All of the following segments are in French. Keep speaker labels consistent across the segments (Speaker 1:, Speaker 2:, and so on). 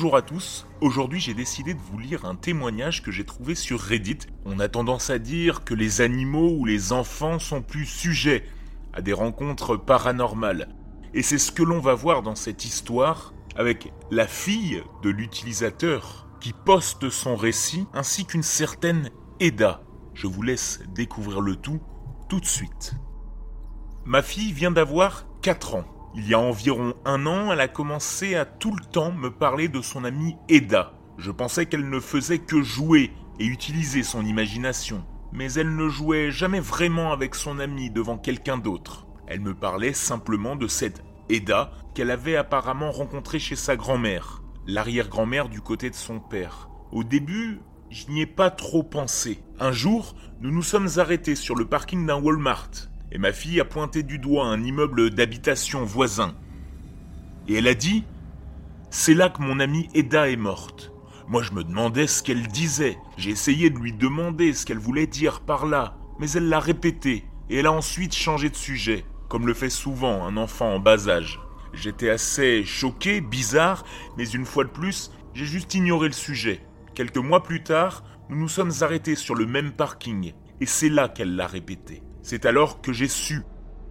Speaker 1: Bonjour à tous, aujourd'hui j'ai décidé de vous lire un témoignage que j'ai trouvé sur Reddit. On a tendance à dire que les animaux ou les enfants sont plus sujets à des rencontres paranormales. Et c'est ce que l'on va voir dans cette histoire avec la fille de l'utilisateur qui poste son récit ainsi qu'une certaine Eda. Je vous laisse découvrir le tout tout de suite. Ma fille vient d'avoir 4 ans. Il y a environ un an, elle a commencé à tout le temps me parler de son amie Eda. Je pensais qu'elle ne faisait que jouer et utiliser son imagination, mais elle ne jouait jamais vraiment avec son amie devant quelqu'un d'autre. Elle me parlait simplement de cette Eda qu'elle avait apparemment rencontrée chez sa grand-mère, l'arrière-grand-mère du côté de son père. Au début, je n'y ai pas trop pensé. Un jour, nous nous sommes arrêtés sur le parking d'un Walmart et ma fille a pointé du doigt un immeuble d'habitation voisin. Et elle a dit C'est là que mon amie Eda est morte. Moi je me demandais ce qu'elle disait. J'ai essayé de lui demander ce qu'elle voulait dire par là, mais elle l'a répété, et elle a ensuite changé de sujet, comme le fait souvent un enfant en bas âge. J'étais assez choqué, bizarre, mais une fois de plus, j'ai juste ignoré le sujet. Quelques mois plus tard, nous nous sommes arrêtés sur le même parking, et c'est là qu'elle l'a répété. C'est alors que j'ai su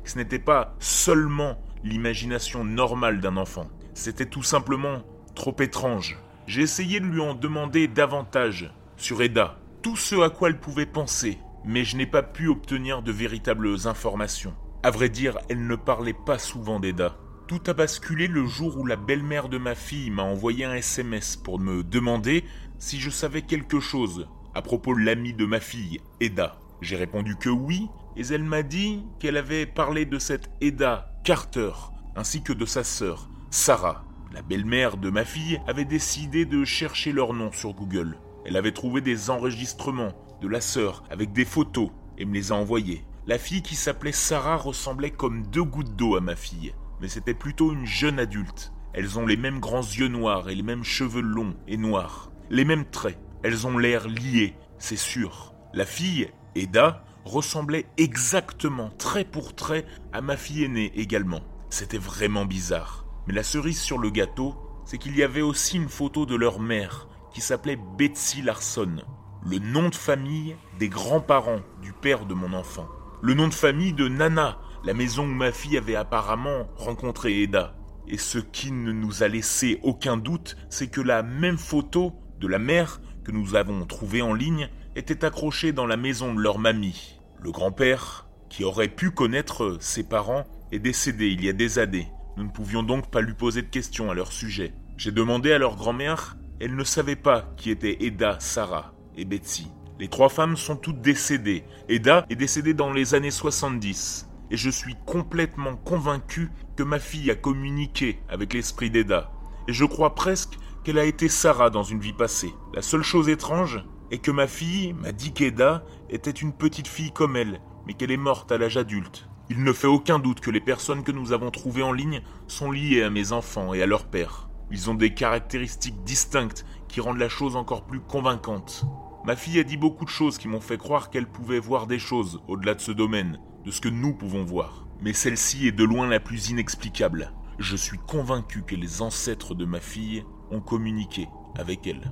Speaker 1: que ce n'était pas seulement l'imagination normale d'un enfant, c'était tout simplement trop étrange. J'ai essayé de lui en demander davantage sur Eda, tout ce à quoi elle pouvait penser, mais je n'ai pas pu obtenir de véritables informations. À vrai dire, elle ne parlait pas souvent d'Eda. Tout a basculé le jour où la belle-mère de ma fille m'a envoyé un SMS pour me demander si je savais quelque chose à propos de l'ami de ma fille, Eda. J'ai répondu que oui, et elle m'a dit qu'elle avait parlé de cette Eda Carter, ainsi que de sa sœur, Sarah. La belle-mère de ma fille avait décidé de chercher leur nom sur Google. Elle avait trouvé des enregistrements de la sœur avec des photos et me les a envoyés. La fille qui s'appelait Sarah ressemblait comme deux gouttes d'eau à ma fille, mais c'était plutôt une jeune adulte. Elles ont les mêmes grands yeux noirs et les mêmes cheveux longs et noirs, les mêmes traits. Elles ont l'air liées, c'est sûr. La fille Eda ressemblait exactement, trait pour trait, à ma fille aînée également. C'était vraiment bizarre. Mais la cerise sur le gâteau, c'est qu'il y avait aussi une photo de leur mère, qui s'appelait Betsy Larson, le nom de famille des grands-parents du père de mon enfant. Le nom de famille de Nana, la maison où ma fille avait apparemment rencontré Eda. Et ce qui ne nous a laissé aucun doute, c'est que la même photo de la mère que nous avons trouvée en ligne était accroché dans la maison de leur mamie. Le grand-père, qui aurait pu connaître ses parents, est décédé il y a des années. Nous ne pouvions donc pas lui poser de questions à leur sujet. J'ai demandé à leur grand-mère, elle ne savait pas qui étaient Eda, Sarah et Betsy. Les trois femmes sont toutes décédées. Eda est décédée dans les années 70. Et je suis complètement convaincu que ma fille a communiqué avec l'esprit d'Eda. Et je crois presque qu'elle a été Sarah dans une vie passée. La seule chose étrange, et que ma fille m'a dit qu'Eda était une petite fille comme elle, mais qu'elle est morte à l'âge adulte. Il ne fait aucun doute que les personnes que nous avons trouvées en ligne sont liées à mes enfants et à leur père. Ils ont des caractéristiques distinctes qui rendent la chose encore plus convaincante. Ma fille a dit beaucoup de choses qui m'ont fait croire qu'elle pouvait voir des choses au-delà de ce domaine, de ce que nous pouvons voir. Mais celle-ci est de loin la plus inexplicable. Je suis convaincu que les ancêtres de ma fille ont communiqué avec elle.